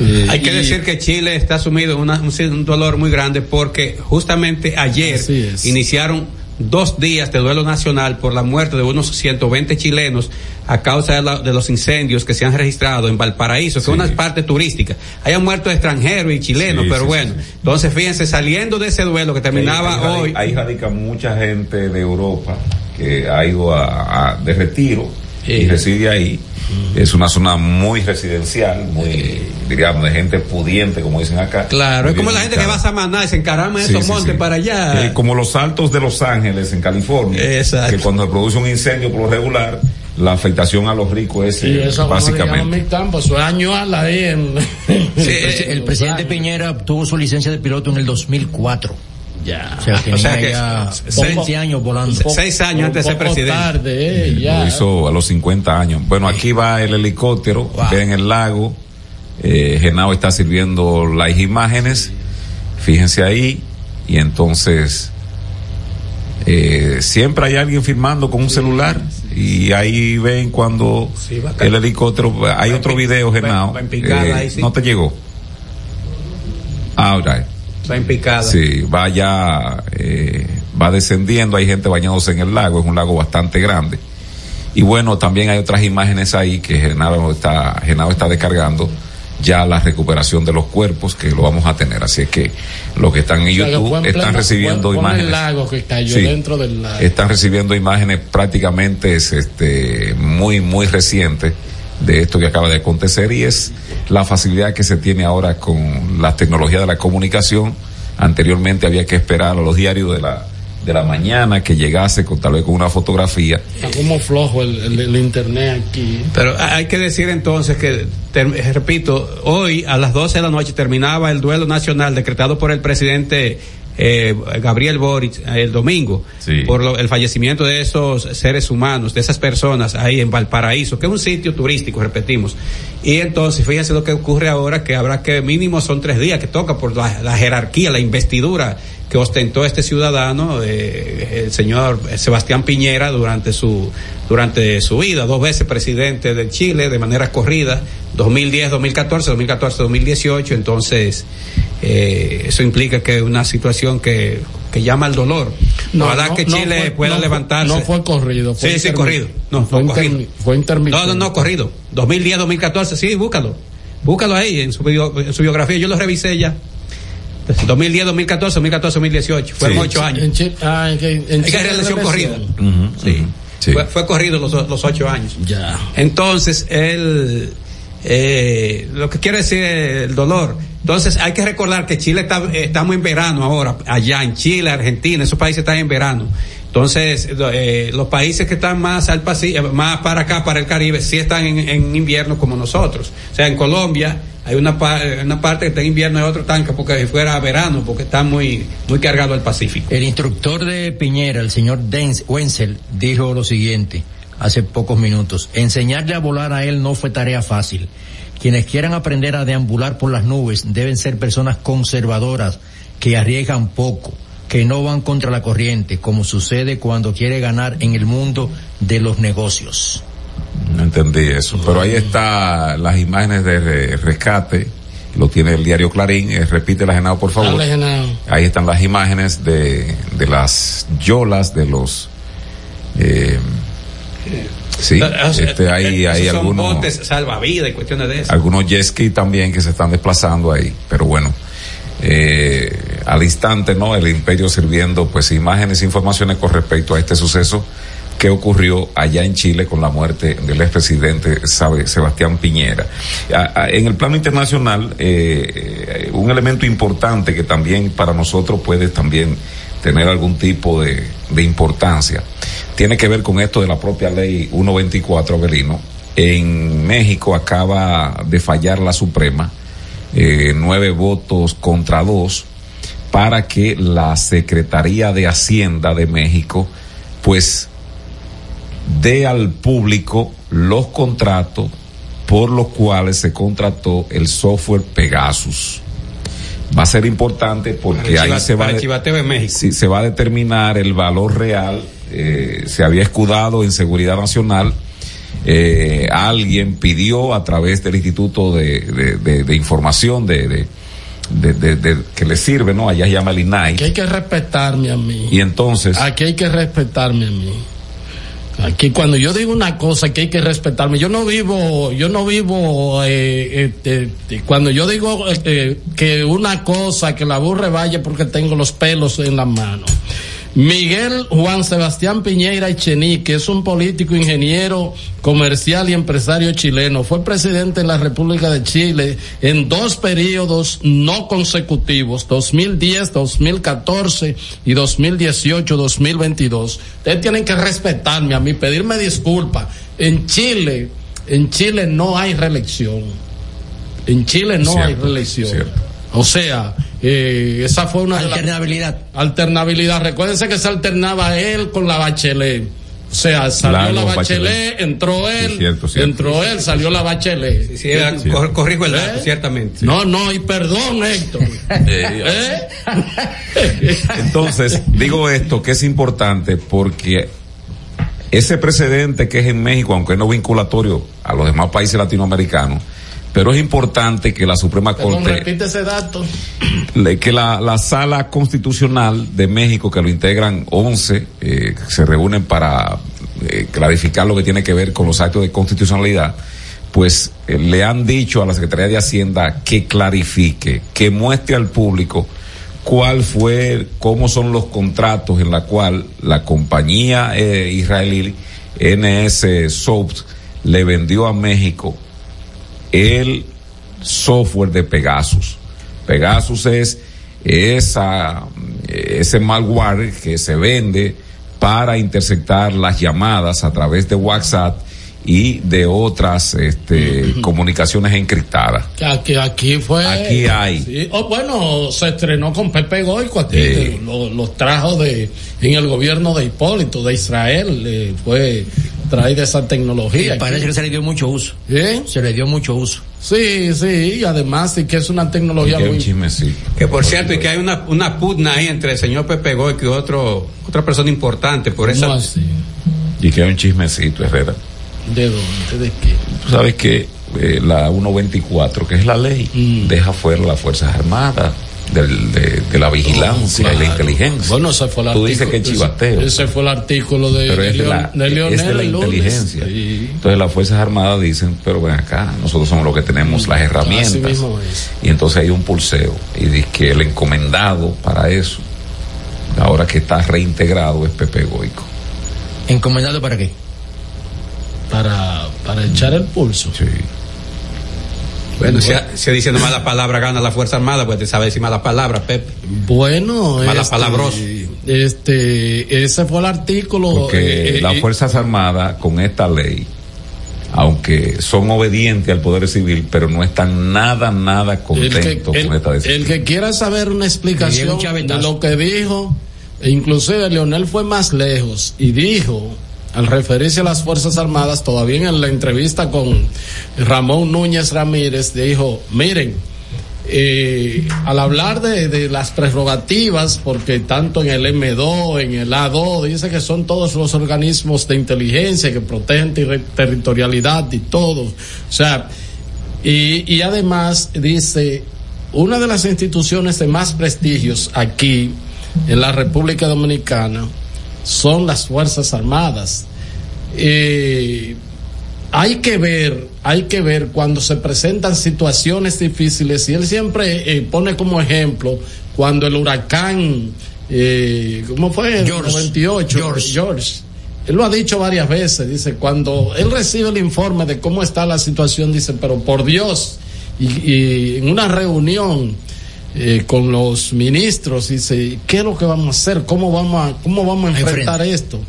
Eh, Hay que y, decir que Chile está sumido en una, un, un, dolor muy grande porque justamente ayer iniciaron dos días de duelo nacional por la muerte de unos 120 chilenos a causa de, la, de los incendios que se han registrado en Valparaíso, que sí. es una parte turística. Hayan muerto extranjeros y chilenos, sí, pero sí, bueno. Entonces, fíjense, saliendo de ese duelo que terminaba ahí, ahí, hoy. Ahí radica mucha gente de Europa que ha ido a, a de retiro y reside ahí. Es una zona muy residencial, muy, diríamos, de gente pudiente, como dicen acá. Claro, es como la gente que va a Samaná y se encarama de esos montes para allá. Eh, como los altos de Los Ángeles, en California. Exacto. Que cuando se produce un incendio por lo regular, la afectación a los ricos es sí, eso, básicamente. Eso es añual ahí en... sí, el, el presidente Piñera obtuvo su licencia de piloto en el 2004. Ya. O sea, *laughs* o sea que ya 20 años volando. Seis años antes de ser presidente. Tarde, eh, ya. Lo hizo a los 50 años. Bueno, aquí va el helicóptero, wow. en el lago. Eh, Genao está sirviendo las imágenes. Fíjense ahí. Y entonces, eh, siempre hay alguien filmando con un celular. Y ahí ven cuando sí, el helicóptero. Hay va otro video, Genao. Eh, ahí, sí. No te llegó. Ahora. Va en picada. Sí, va ya, eh, va descendiendo, hay gente bañándose en el lago, es un lago bastante grande. Y bueno, también hay otras imágenes ahí que Genaro está, Genaro está descargando ya la recuperación de los cuerpos que lo vamos a tener. Así es que los que están en YouTube o sea, están pleno, recibiendo buen, imágenes. El lago que cayó sí, dentro del lago. Están recibiendo imágenes prácticamente este, muy, muy recientes de esto que acaba de acontecer y es la facilidad que se tiene ahora con la tecnología de la comunicación. Anteriormente había que esperar a los diarios de la de la mañana que llegase con tal vez con una fotografía. Está como flojo el, el, el internet aquí. Pero hay que decir entonces que, ter, repito, hoy a las 12 de la noche terminaba el duelo nacional decretado por el presidente eh, Gabriel Boric el domingo sí. por lo, el fallecimiento de esos seres humanos, de esas personas ahí en Valparaíso, que es un sitio turístico, repetimos. Y entonces, fíjense lo que ocurre ahora, que habrá que mínimo son tres días que toca por la, la jerarquía, la investidura que ostentó este ciudadano, eh, el señor Sebastián Piñera, durante su, durante su vida, dos veces presidente de Chile de manera corrida, 2010, 2014, 2014, 2018, entonces eh, eso implica que es una situación que, que llama al dolor. No, Ojalá no, que Chile no fue, pueda no levantarse. No fue corrido. Fue sí, sí, corrido. No, fue, fue corrido. Fue intermitente. No, no, no, corrido. 2010, 2014, sí, búscalo. Búscalo ahí en su, bio, en su biografía. Yo lo revisé ya. 2010, 2014, 2014, 2018. Fueron ocho sí. años. En Chile, ah, en, en, en Hay que relación corrida. Uh -huh, sí. Uh -huh. sí. Fue, fue, corrido los, los ocho años. Ya. Entonces, él, eh, lo que quiere decir es el dolor. Entonces, hay que recordar que Chile está, estamos en verano ahora, allá en Chile, Argentina, esos países están en verano. Entonces, eh, los países que están más al Pacífico, más para acá, para el Caribe, sí están en, invierno como nosotros. O sea, en Colombia hay una, una parte que está en invierno y otra tanque porque si fuera verano, porque está muy, muy cargado al Pacífico. El instructor de Piñera, el señor Denz, Wenzel, dijo lo siguiente hace pocos minutos. Enseñarle a volar a él no fue tarea fácil. Quienes quieran aprender a deambular por las nubes deben ser personas conservadoras que arriesgan poco que no van contra la corriente, como sucede cuando quiere ganar en el mundo de los negocios. No entendí eso, pero ahí está las imágenes de rescate, lo tiene el diario Clarín, eh, repite la Genao por favor. Dale, Genao. Ahí están las imágenes de, de las yolas, de los... Eh, Sí, este, hay, hay son algunos. botes salvavidas y cuestiones de eso. Algunos jet ski también que se están desplazando ahí, pero bueno. Eh, al instante, ¿no? El imperio sirviendo pues imágenes e informaciones con respecto a este suceso que ocurrió allá en Chile con la muerte del expresidente Sebastián Piñera. En el plano internacional, eh, un elemento importante que también para nosotros puede también tener algún tipo de, importancia. Tiene que ver con esto de la propia ley 124, Abelino. En México acaba de fallar la Suprema, eh, nueve votos contra dos, para que la Secretaría de Hacienda de México, pues, dé al público los contratos por los cuales se contrató el software Pegasus. Va a ser importante porque ahí se va, de- México. sí, se va a determinar el valor real. eh, se había escudado en seguridad nacional. Eh, alguien pidió a través del Instituto de, de- de- de Información de, de- de- de- de- que le sirve, ¿no? Allá se llama el INAI. Que hay que respetarme a mí. Y entonces, Aquí hay que respetarme a mí. Aquí cuando yo digo una cosa que hay que respetarme, yo no vivo, yo no vivo, eh, eh, cuando yo digo eh, que una cosa, que la burre vaya porque tengo los pelos en la mano. Miguel Juan Sebastián Piñeira Echenique es un político, ingeniero, comercial y empresario chileno. Fue presidente de la República de Chile en dos periodos no consecutivos, 2010, 2014 y 2018, 2022. Ustedes tienen que respetarme a mí, pedirme disculpas. En Chile, en Chile no hay reelección. En Chile no Cierto, hay reelección. cierto. O sea, eh, esa fue una Alternabilidad. alternabilidad. Recuérdense que se alternaba él con la Bachelet. O sea, salió la Bachelet, Bachelet. entró él, Sí, cierto, cierto. entró él, salió la Bachelet. Sí, era- cor- corrijo el dato, ¿Eh? ciertamente. No, no, y perdón, Héctor. *laughs* ¿Eh? *laughs* entonces, digo esto que es importante porque ese precedente que es en México, aunque no es vinculatorio a los demás países latinoamericanos, pero es importante que la Suprema Perdón, Corte repite ese dato. que la, la sala constitucional de México, que lo integran 11, eh, se reúnen para eh, clarificar lo que tiene que ver con los actos de constitucionalidad, pues eh, le han dicho a la Secretaría de Hacienda que clarifique, que muestre al público cuál fue, cómo son los contratos en la cual la compañía eh, israelí NS Soft le vendió a México el software de Pegasus. Pegasus es esa, ese malware que se vende para interceptar las llamadas a través de WhatsApp y de otras este, comunicaciones encriptadas. Aquí, aquí fue. Aquí hay. Sí. Oh, bueno, se estrenó con Pepe Goico aquí, que lo- los trajo de, en el gobierno de Hipólito, de Israel, eh, fue traída esa tecnología. Y parece que se le dio mucho uso. ¿Eh? Se le dio mucho uso. Sí, sí, y además sí que es una tecnología es muy... chismecito. Que por cierto, y que hay una, una pugna ahí entre el señor Pepe Goy y otro, otra persona importante por esa. Y que es un chismecito, Herrera. ¿De dónde? ¿De qué? Tú sabes que eh, la 124, que es la ley, Mm. deja fuera las Fuerzas Armadas del- de, de la vigilancia y la Claro. inteligencia. Bueno, ese fue el Tú artículo. dices que es chivateo. Ese, ese fue el artículo de, pero de es de la, de Leonel es de la inteligencia. Sí. Entonces las Fuerzas Armadas dicen, pero ven acá, nosotros somos los que tenemos las herramientas. Así mismo es. Y entonces hay un pulseo y dice que el encomendado para eso, ahora que está reintegrado, es Pepe Goico. ¿Encomendado para qué? Para, para echar el pulso. Sí. Bueno, si, si diciendo mala palabra gana la Fuerza Armada, pues te sabe decir mala palabra, Pepe. Bueno, Mala este, palabroso. Este, ese fue el artículo. Porque eh, las eh, Fuerzas Armadas con esta ley, aunque son obedientes al Poder Civil, pero no están nada, nada el que, contentos el- con esta decisión. el que quiera saber una explicación de lo que dijo, e inclusive Leonel fue más lejos y dijo, al referirse a las Fuerzas Armadas, todavía en la entrevista con Ramón Núñez Ramírez, dijo, miren, eh, al hablar de, las prerrogativas, porque tanto en el M2, en el A2, dice que son todos los organismos de inteligencia que protegen terri- territorialidad y todo. O sea, y, y además dice, una de las instituciones de más prestigios aquí en la República Dominicana son las Fuerzas Armadas. Eh, hay que ver, hay que ver cuando se presentan situaciones difíciles y él siempre eh, pone como ejemplo cuando el huracán, eh, ¿cómo fue? George. 98, George. George. Él lo ha dicho varias veces, dice, cuando él recibe el informe de cómo está la situación, dice, pero por Dios, y, y en una reunión eh, con los ministros y dice, ¿qué es lo que vamos a hacer? ¿Cómo vamos a, cómo vamos a enfrentar esto?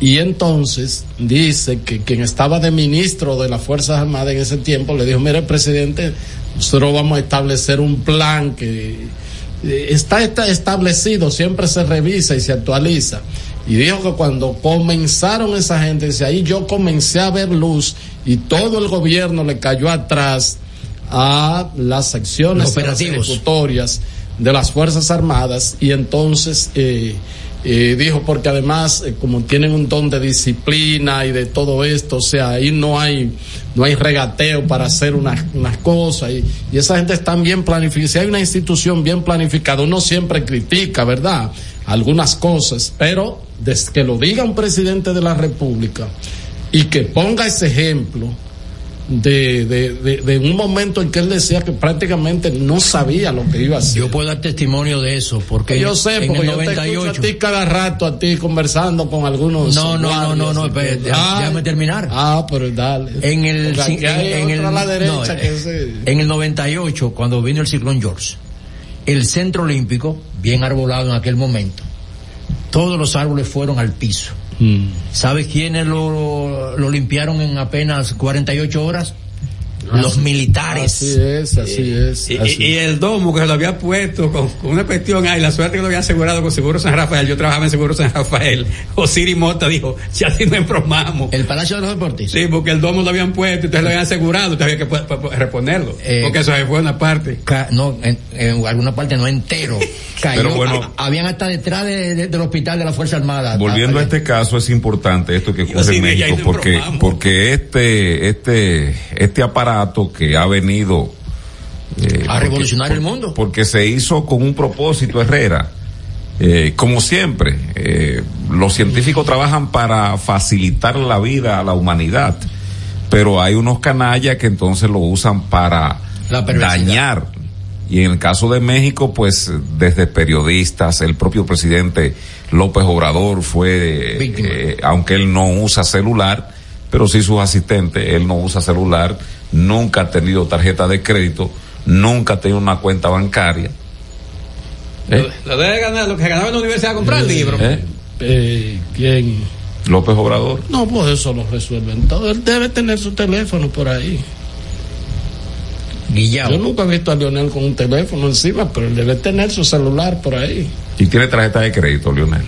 Y entonces dice que quien estaba de ministro de las Fuerzas Armadas en ese tiempo le dijo, mire presidente, nosotros vamos a establecer un plan que eh, está, está establecido, siempre se revisa y se actualiza. Y dijo que cuando comenzaron esa gente, dice, ahí yo comencé a ver luz y todo el gobierno le cayó atrás a las operativos. ejecutorias de las Fuerzas Armadas y entonces eh, eh, dijo porque además eh, como tienen un don de disciplina y de todo esto, o sea, ahí no hay no hay regateo para hacer unas, unas cosas y, y esa gente está bien planificada. Si hay una institución bien planificada, uno siempre critica, ¿verdad? Algunas cosas, pero desde que lo diga un presidente de la República y que ponga ese ejemplo, de, de, de, de, un momento en que él decía que prácticamente no sabía lo que iba a hacer. Yo puedo dar testimonio de eso, porque yo sé, en porque el yo 98, te escucho a ti cada rato, a ti conversando con algunos. No, no, no, no, no, todo. déjame terminar. Ah, pero dale. En el, en, en el, la derecha no, que se- en el 98, cuando vino el ciclón George, el centro olímpico, bien arbolado en aquel momento, todos los árboles fueron al piso. Mm. ¿Sabes quiénes lo, lo limpiaron en apenas 48 horas? Los militares. Así es, así es. Y, así y- y el domo que se lo había puesto con, con una cuestión, ay, la suerte que lo había asegurado con Seguro San Rafael. Yo trabajaba en Seguro San Rafael. *laughs* Osiri Mota dijo, ya si no embromamos. El Palacio de los Deportes. Sí, porque el domo lo habían puesto, entonces lo habían asegurado, entonces había que reponerlo. Eh, porque eso fue una parte. Ca- no, en, en alguna parte no entero. *laughs* Cayó, Pero bueno. a- habían hasta detrás de- de- del hospital de la Fuerza Armada. Volviendo a Había- este caso, es importante esto que ocurre sí, en México, porque, porque este, este, este aparato que ha venido eh, A revolucionar porque- el mundo. Porque se hizo con un propósito, Herrera. Eh, como siempre, eh, los científicos trabajan para facilitar la vida a la humanidad, pero hay unos canallas que entonces lo usan para La dañar. Y en el caso de México, pues desde periodistas, el propio presidente López Obrador fue, aunque él no usa celular, pero sí sus asistentes, él no usa celular, nunca ha tenido tarjeta de crédito, nunca ha tenido una cuenta bancaria. ¿Eh? Lo debe ganar, lo que ganaba en la universidad a comprar libros. ¿Eh? Eh, ¿Quién? López Obrador. No, pues eso lo resuelven todo. Él debe tener su teléfono por ahí. Guillao. Yo nunca he visto a Leonel con un teléfono encima, pero él debe tener su celular por ahí. Y tiene tarjeta de crédito, Lionel.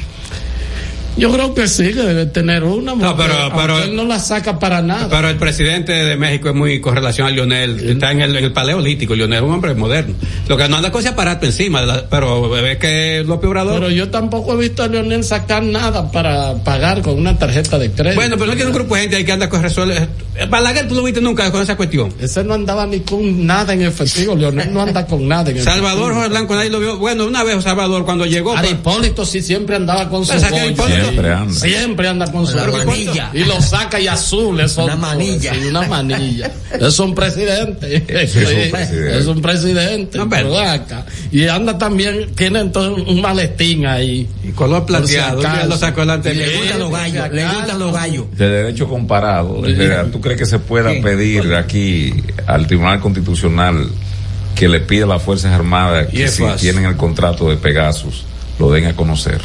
Yo creo que sí, que debe tener una. No, pero- pero- él no la saca para nada. Pero el presidente de México es muy con relación a Lionel. Está en el, en el paleolítico. Lionel es un hombre moderno. Lo que no anda con ese aparato encima. la- pero es que López Obrador. Pero yo tampoco he visto a Leonel sacar nada para pagar con una tarjeta de crédito. bueno, pero no tiene un grupo de gente ahí que anda con resuelve. Balaguer, tú lo viste nunca con esa cuestión. Ese no andaba ni con nada en efectivo. Leonel no anda con nada en Salvador. Jorge Blanco, nadie lo vio. Bueno, una vez Salvador cuando llegó. Ahora, pues, Hipólito sí siempre andaba con su Siempre anda. Siempre anda con su manilla. Y lo saca y azul. Eso, Una manilla. Sí, una manilla. *laughs* Es un presidente. Sí, es un presidente. Es un presidente. No, pero- pero acá. Y anda también, tiene entonces un maletín ahí. y color plateado. Si acaso. lo sacó delante le gustan los gallos, le gustan los gallos. De derecho comparado, ¿tú crees que se pueda pedir aquí al Tribunal Constitucional que le pida a las Fuerzas Armadas que si fácil. tienen el contrato de Pegasus lo den a conocer?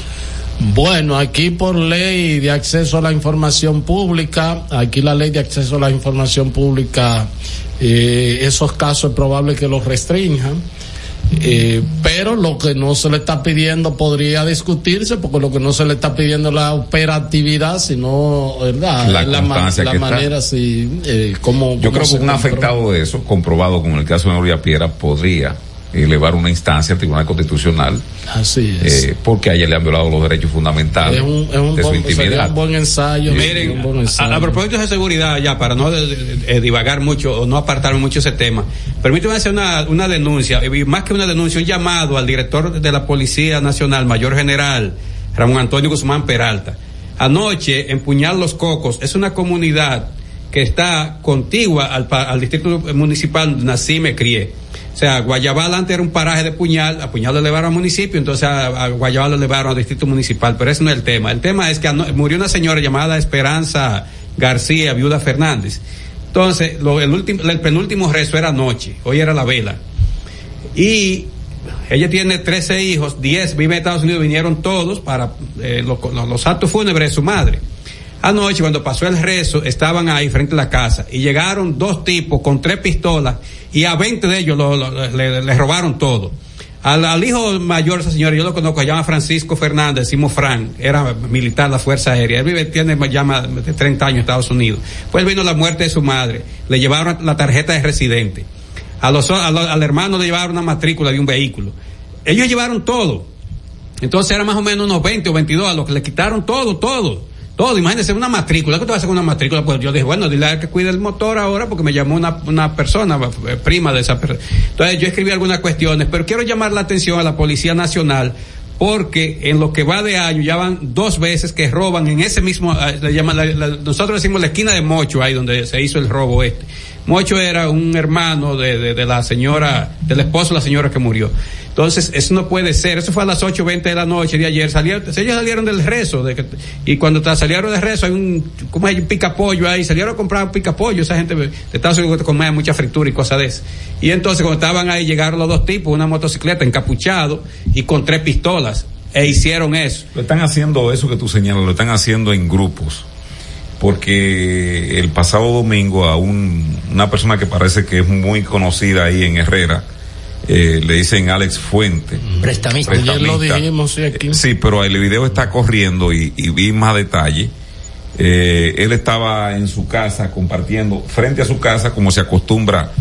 Bueno, aquí por ley de acceso a la información pública, aquí la ley de acceso a la información pública, eh, esos casos es probable que los restrinjan. Eh, pero lo que no se le está pidiendo podría discutirse porque lo que no se le está pidiendo es la operatividad sino ¿verdad? La ma- la que está. manera sí eh, como Yo creo que un afectado de eso, comprobado como en el caso de Nuria Piera, podría elevar una instancia al Tribunal Constitucional así es eh, porque a ella le han violado los derechos fundamentales es un, es un de su buen, intimidad. un buen ensayo Miren, un buen a, ensayo. a propósito de seguridad, ya para no de- de- de divagar mucho o no apartarme mucho ese tema, permíteme hacer una, una denuncia, y más que una denuncia, un llamado al director de la Policía Nacional, Mayor General Ramón Antonio Guzmán Peralta. Anoche, en Puñal Los Cocos, es una comunidad que está contigua al, al distrito municipal Nacime Crie. O sea, Guayabal antes era un paraje de Puñal, a Puñal lo elevaron al municipio, entonces a, a Guayabal lo elevaron al distrito municipal, pero ese no es el tema. El tema es que murió una señora llamada Esperanza García, viuda Fernández. Entonces, el, último, el penúltimo rezo era anoche, hoy era la vela. Y ella tiene 13 hijos, 10 viven en Estados Unidos, vinieron todos para eh, los actos fúnebres de su madre. Anoche, cuando pasó el rezo, estaban ahí frente a la casa y llegaron dos tipos con tres pistolas y a 20 de ellos lo- lo- le, robaron todo. Al, hijo mayor esa señora, yo lo conozco, se llama Francisco Fernández, decimos Fran, era militar de la Fuerza Aérea. Él vive, tiene más de 30 años en Estados Unidos. Pues vino la muerte de su madre, le llevaron la tarjeta de residente. A los, a los- al hermano le llevaron una matrícula de un vehículo. Ellos llevaron todo. Entonces era más o menos unos 20 o 22 a los que le quitaron todo, todo. Todo, imagínense una matrícula. ¿Qué te vas a hacer con una matrícula? Pues yo dije, bueno, dile a que cuide el motor ahora porque me llamó una, una persona, eh, prima de esa persona. Entonces yo escribí algunas cuestiones, pero quiero llamar la atención a la Policía Nacional porque en lo que va de año ya van dos veces que roban en ese mismo, eh, llaman, la- la- nosotros decimos la esquina de Mocho, ahí donde se hizo el robo este. Mocho era un hermano de, de, de la señora, del esposo de la señora que murió. Entonces, eso no puede ser. Eso fue a las 8.20 de la noche de ayer. Salieron, ellos salieron del rezo. Y cuando salieron del rezo, hay un, como hay un picapollo ahí. Salieron a comprar un picapollo. Esa gente de Estados Unidos come mucha fritura y cosas de eso. Y entonces, cuando estaban ahí, llegaron los dos tipos, una motocicleta encapuchado y con tres pistolas. E hicieron eso. Lo están haciendo eso que tú señalas, lo están haciendo en grupos. Porque el pasado domingo a un- una persona que parece que es muy conocida ahí en Herrera, eh, le dicen Alex Fuente. Prestamista. Ayer lo Prestamista. dijimos, sí, aquí. Eh, Sí, pero el video está corriendo y, y vi más detalle. Eh, él estaba en su casa compartiendo, frente a su casa, como se acostumbra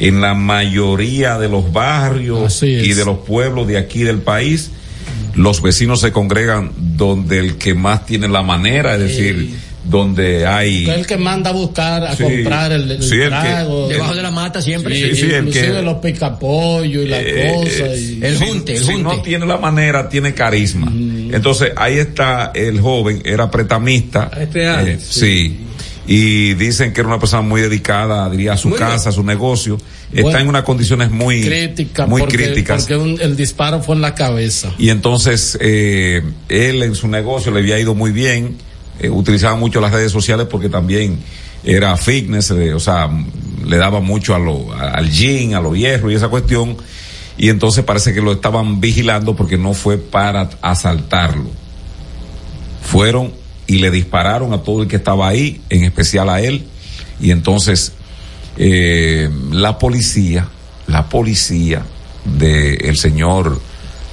en la mayoría de los barrios y de los pueblos de aquí del país. Los vecinos se congregan donde el que más tiene la manera, es decir, donde hay... El que manda a buscar, a Sí. comprar el, el Sí, el que- trago. Debajo de la mata siempre. Sí, Sí, sí, el inclusive que- los picapollos y la Eh, cosa. Y, El junte, el si junte. no tiene la manera, tiene carisma. Mm. Entonces, ahí está el joven, era pretamista. Este año, eh, sí. Y dicen que era una persona muy dedicada, diría, a su Muy casa, a su negocio. Está en unas condiciones muy, crítica, muy porque, críticas. porque un- el disparo fue en la cabeza. Y entonces, eh, él en su negocio le había ido muy bien, eh, utilizaba mucho las redes sociales porque también era fitness, eh, o sea, le daba mucho a lo, a- al gym, a los hierros y esa cuestión. Y entonces parece que lo estaban vigilando porque no fue para asaltarlo. Fueron y le dispararon a todo el que estaba ahí, en especial a él. Y entonces, eh, la policía, la policía del señor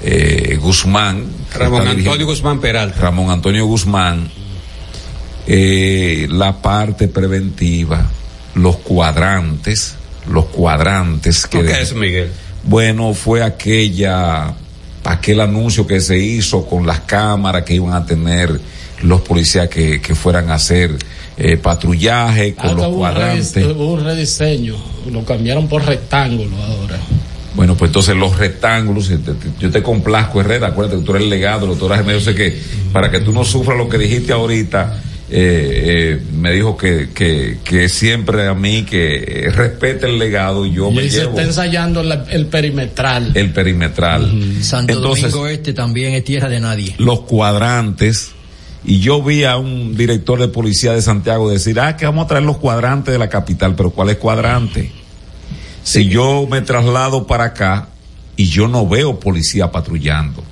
eh, Guzmán, Ramón Antonio Guzmán Peralta. Ramón Antonio Guzmán, eh, la parte preventiva, los cuadrantes, los cuadrantes que... ¿Qué es, Miguel? Bueno, fue aquella, aquel anuncio que se hizo con las cámaras que iban a tener los policías que, que fueran a hacer eh, patrullaje con Ahora los cuadrantes. hubo un rediseño, lo cambiaron por rectángulo ahora. Bueno, pues entonces los rectángulos, eh, yo te complazco, Herrera, acuérdate que tú eres el legado, el doctor Armero, yo sé que para que tú no sufras lo que dijiste ahorita, eh, eh, me dijo que, que, que siempre a mí que respete el legado y yo me y se llevo está ensayando la- el perimetral. el perimetral. Santo Entonces, Domingo Este también es tierra de nadie. los cuadrantes, y yo vi a un director de policía de Santiago decir, ah, que vamos a traer los cuadrantes de la capital, pero ¿cuál es cuadrante? Si yo me traslado para acá y yo no veo policía patrullando,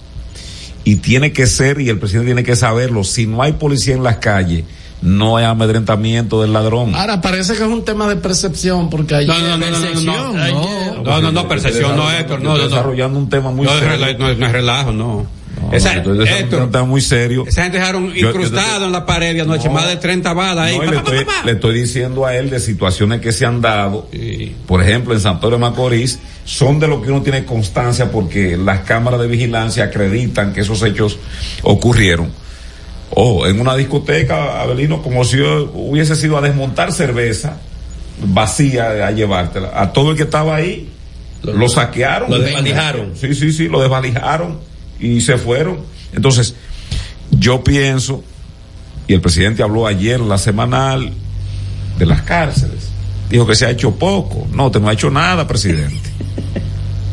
y tiene que ser, y el presidente tiene que saberlo, si no hay policía en las calles, no hay amedrentamiento del ladrón. Ahora parece que es un tema de percepción porque ayer, No, no, no, no, no, no. No, no, no, percepción, no, no, Estoy no, no. desarrollando un tema muy No es, serio. es- no es relajo, no. No, esa, Héctor, tema muy serio. esa gente dejaron Yo- yo- incrustado en la pared y anoche No. más de 30 balas ahí. No, le, estoy, le estoy diciendo a él de situaciones que se han dado, Sí. por ejemplo, en San Pedro de Macorís, son de lo que uno tiene constancia porque las cámaras de vigilancia acreditan que esos hechos ocurrieron. O en una discoteca, Abelino, como si hubiese sido a desmontar cerveza vacía a llevártela. A todo el que estaba ahí, lo, saquearon. lo desvalijaron. Sí, sí, sí, lo desvalijaron y se fueron. Entonces, yo pienso, y el presidente habló ayer la semanal de las cárceles, dijo que se ha hecho poco. No, te no ha hecho nada, presidente.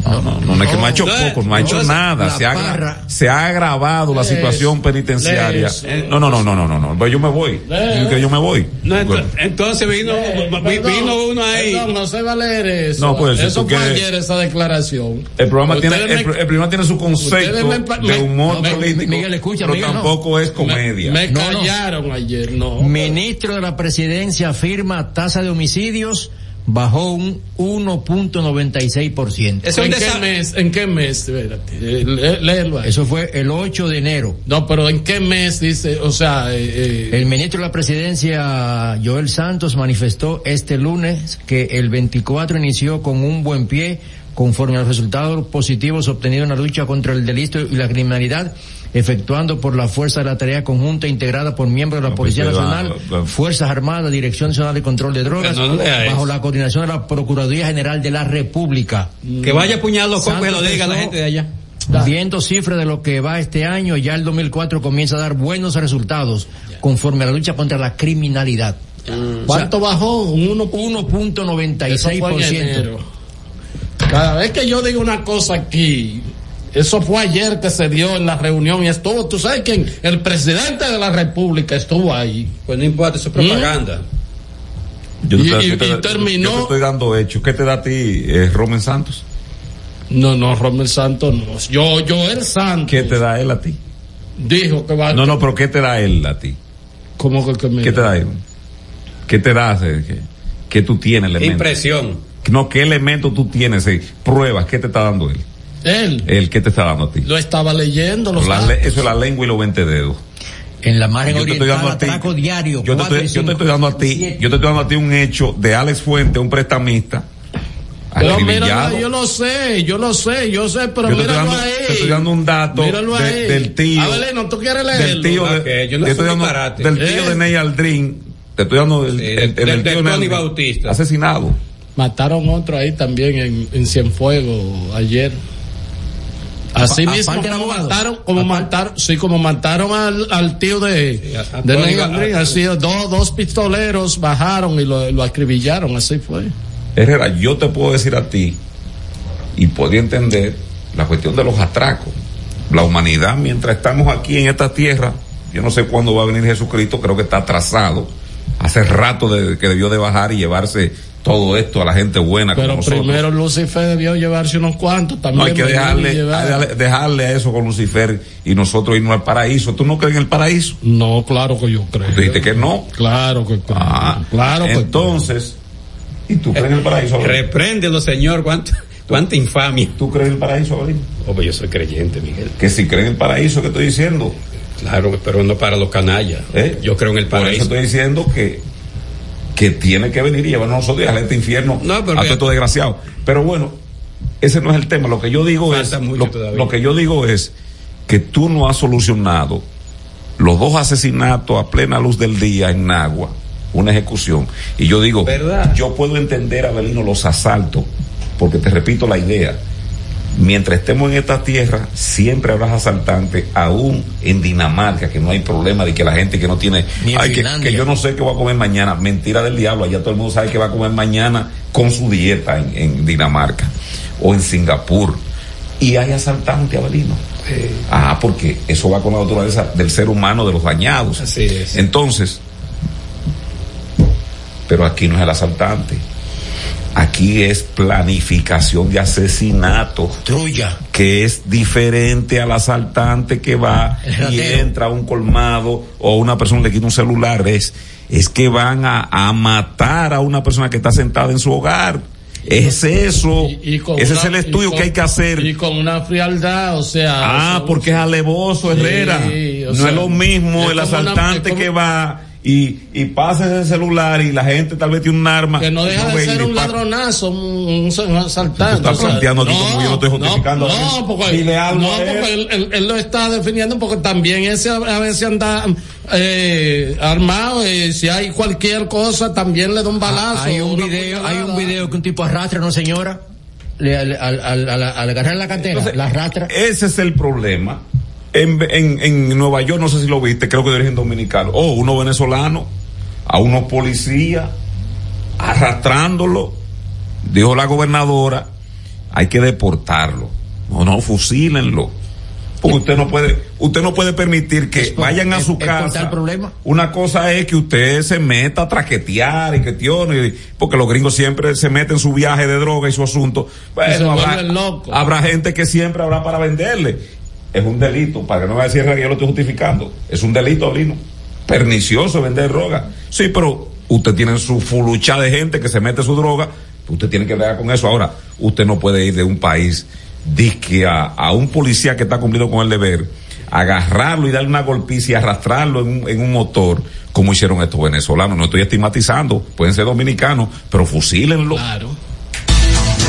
No, no, no, no es que no ha hecho poco, no ha hecho nada. Se ha, se ha agravado la situación penitenciaria. No, no, no, no, no, no, no. Yo me voy. Yo que yo me voy. No, entonces vino, vi- Perdón, vino uno ahí. perdón, no se va a leer eso. No, pues, eso fue ayer esa declaración. El programa tiene, el, programa tiene su concepto de humor político, Miguel, escucha, pero no. tampoco es comedia. Me No, no. callaron ayer, no. Ministro de la Presidencia afirma tasa de homicidios bajó un 1.96%. Eso es ¿En qué mes? ¿En qué mes? Espérate, eh, lé- léelo ahí. Eso fue el 8 de enero. No, pero ¿en qué mes dice? O sea, eh, eh, El ministro de la Presidencia, Joel Santos, manifestó este lunes que el 24 inició con un buen pie conforme a los resultados positivos obtenidos en la lucha contra el delito y la criminalidad, efectuando por la Fuerza de la Tarea Conjunta integrada por miembros de la No, pues, Policía pero, Nacional. Fuerzas Armadas, Dirección Nacional de Control de Drogas, no bajo la coordinación de la Procuraduría General de la República. Que vaya a puñar los cocos y lo diga la gente de allá. Viendo cifras de lo que va este año, ya el 2004 comienza a dar buenos resultados conforme a la lucha contra la criminalidad. ¿cuánto bajó? Un uno- Eso fue en 1.96%. enero. Cada vez que yo digo una cosa aquí, eso fue ayer que se dio en la reunión y estuvo, tú sabes quién, el presidente de la República estuvo ahí. Pues no importa, eso es propaganda. Yo te- Y- yo y- te- y terminó- Yo te estoy dando hechos. ¿Qué te da a ti, eh, Romen Santos? No, no, Romel Santos no. Yo, yo, el Santos. ¿Qué te da él a ti? Dijo que va No, no, pero ¿qué te da él a ti? ¿Cómo que, que me ¿Qué te da él? ¿Qué te da? ¿Qué, qué tú tienes? Elemento? Impresión. No, ¿qué elemento tú tienes? eh? Pruebas, ¿qué te está dando él? Él Él, ¿qué te está dando a ti? lo estaba leyendo, lo La le- eso es la lengua y los 20 dedos. En la margen Yo te estoy dando oriental, a atraco diario. Yo te, cuatro estoy, y yo te cinco, estoy dando a ti. siete. Yo te estoy dando a ti un hecho de Alex Fuente, un prestamista. Pero míralo, yo lo sé, yo lo sé, yo sé, pero Yo te estoy míralo dando- ahí. te estoy dando un dato de- del tío. Abelino, ¿tú quieres leerlo? del tío de, yo no te estoy dando- del tío Eh. de Ney Aldrin te estoy dando el, Sí, el- del- el- el del- tío Ney Tony Bautista. asesinado Mataron otro ahí también en, en Cienfuegos ayer. Así mismo. como mataron, como mataron, sí, como mataron al, al tío de, Sí, a- a de Tony Ney Ba- Aldrin, a- así, dos, dos pistoleros bajaron y lo, lo acribillaron, así fue. Herrera yo te puedo decir a ti y podría entender la cuestión de los atracos. La humanidad mientras estamos aquí en esta tierra yo no sé cuándo va a venir Jesucristo creo que está atrasado hace rato de, que debió de bajar y llevarse todo esto a la gente buena como Pero nosotros. primero Lucifer debió llevarse unos cuantos también. No hay que dejarle, dejarle, dejarle a eso con Lucifer y nosotros irnos al paraíso. ¿Tú no crees en el paraíso? No, claro que yo creo. Tú dijiste que no. Claro que creo. Ah, claro que entonces, ¿y tú crees en el paraíso? Repréndelo, señor. ¿Cuánta, cuánta infamia? ¿Tú crees en el paraíso, Abelín? Oh, pues yo soy creyente, Miguel. Que si crees en el paraíso que estoy diciendo. Claro, pero no para los canallas. ¿eh? Yo creo en el Por eso paraíso. estoy diciendo que que tiene que venir y llevarnos a nosotros dejarle este infierno No, pero a todos estos desgraciados. Pero bueno, ese no es el tema. Lo que yo digo Falta es, lo, lo que yo digo es que tú no has solucionado los dos asesinatos a plena luz del día en Nagua, una ejecución. Y yo digo, ¿Verdad? yo puedo entender, Abelino, los asaltos, porque te repito la idea. Mientras estemos en esta tierra, siempre habrá asaltantes, aún en Dinamarca, que no hay problema de que la gente que no tiene, ay, que, que yo no sé qué va a comer mañana, mentira del diablo, allá todo el mundo sabe que va a comer mañana con su dieta en, en Dinamarca o en Singapur. Y hay asaltantes, Abelino. Ah, porque eso va con la naturaleza del ser humano, de los dañados. Así es. Entonces, pero aquí no es el asaltante. Aquí es planificación de asesinato, Trulla. que es diferente al asaltante que va y entra a un colmado o una persona le quita un celular. Es, es que van a, a matar a una persona que está sentada en su hogar. Es eso. Y- Ese una- es el estudio con- que hay que hacer. Y con una frialdad, o sea. Ah, eso- porque es alevoso, Sí, Herrera. o no sea, es lo mismo el una- asaltante como- que va y, y pasa ese celular y la gente tal vez tiene un arma. Que no deja de ser un ladronazo, un, un- un asaltante. Tú estás o sea, planteando aquí como yo no estoy justificando No, no, porque, no, porque él, él- él lo está defendiendo porque también ese a veces anda eh, armado y si hay cualquier cosa también le da un balazo. Ah, Hay un video, hay un video que un tipo arrastra a una señora, le, al, al, al, al- agarrar la cartera, Entonces, la arrastra. Ese es el problema. En, en, en Nueva York, no sé si lo viste, creo que de origen dominicano. O uno venezolano, a unos policías, arrastrándolo, dijo la gobernadora, hay que deportarlo. No, no, fusílenlo. Porque usted no puede, usted no puede permitir que vayan a su casa. el problema? Una cosa es que usted se meta a traquetear y que tiene, porque los gringos siempre se meten en su viaje de droga y su asunto. Bueno, habrá, habrá gente que siempre habrá para venderle. Es un delito, para que no me decir que yo lo estoy justificando. Es un delito, Lino. Pernicioso vender droga. Sí, pero usted tiene su fulucha de gente que se mete su droga. Usted tiene que ver con eso. Ahora, usted no puede ir de un país disque a, un policía que está cumpliendo con el deber, agarrarlo y darle una golpiza y arrastrarlo en un, en un motor, como hicieron estos venezolanos. No estoy estigmatizando, pueden ser dominicanos, pero fusílenlo. Claro.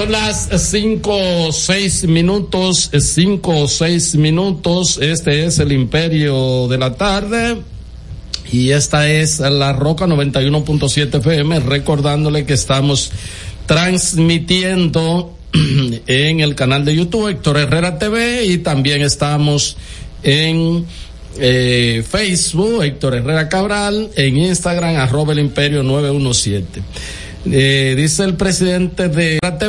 son las cinco seis minutos, cinco seis minutos. Este es el Imperio de la Tarde. Y esta es la Roca 91.7 FM, recordándole que estamos transmitiendo *clears throat* en el canal de YouTube Héctor Herrera TV y también estamos en eh, Facebook Héctor Herrera Cabral, en Instagram arroba el imperio 917. Eh, dice el presidente de la TV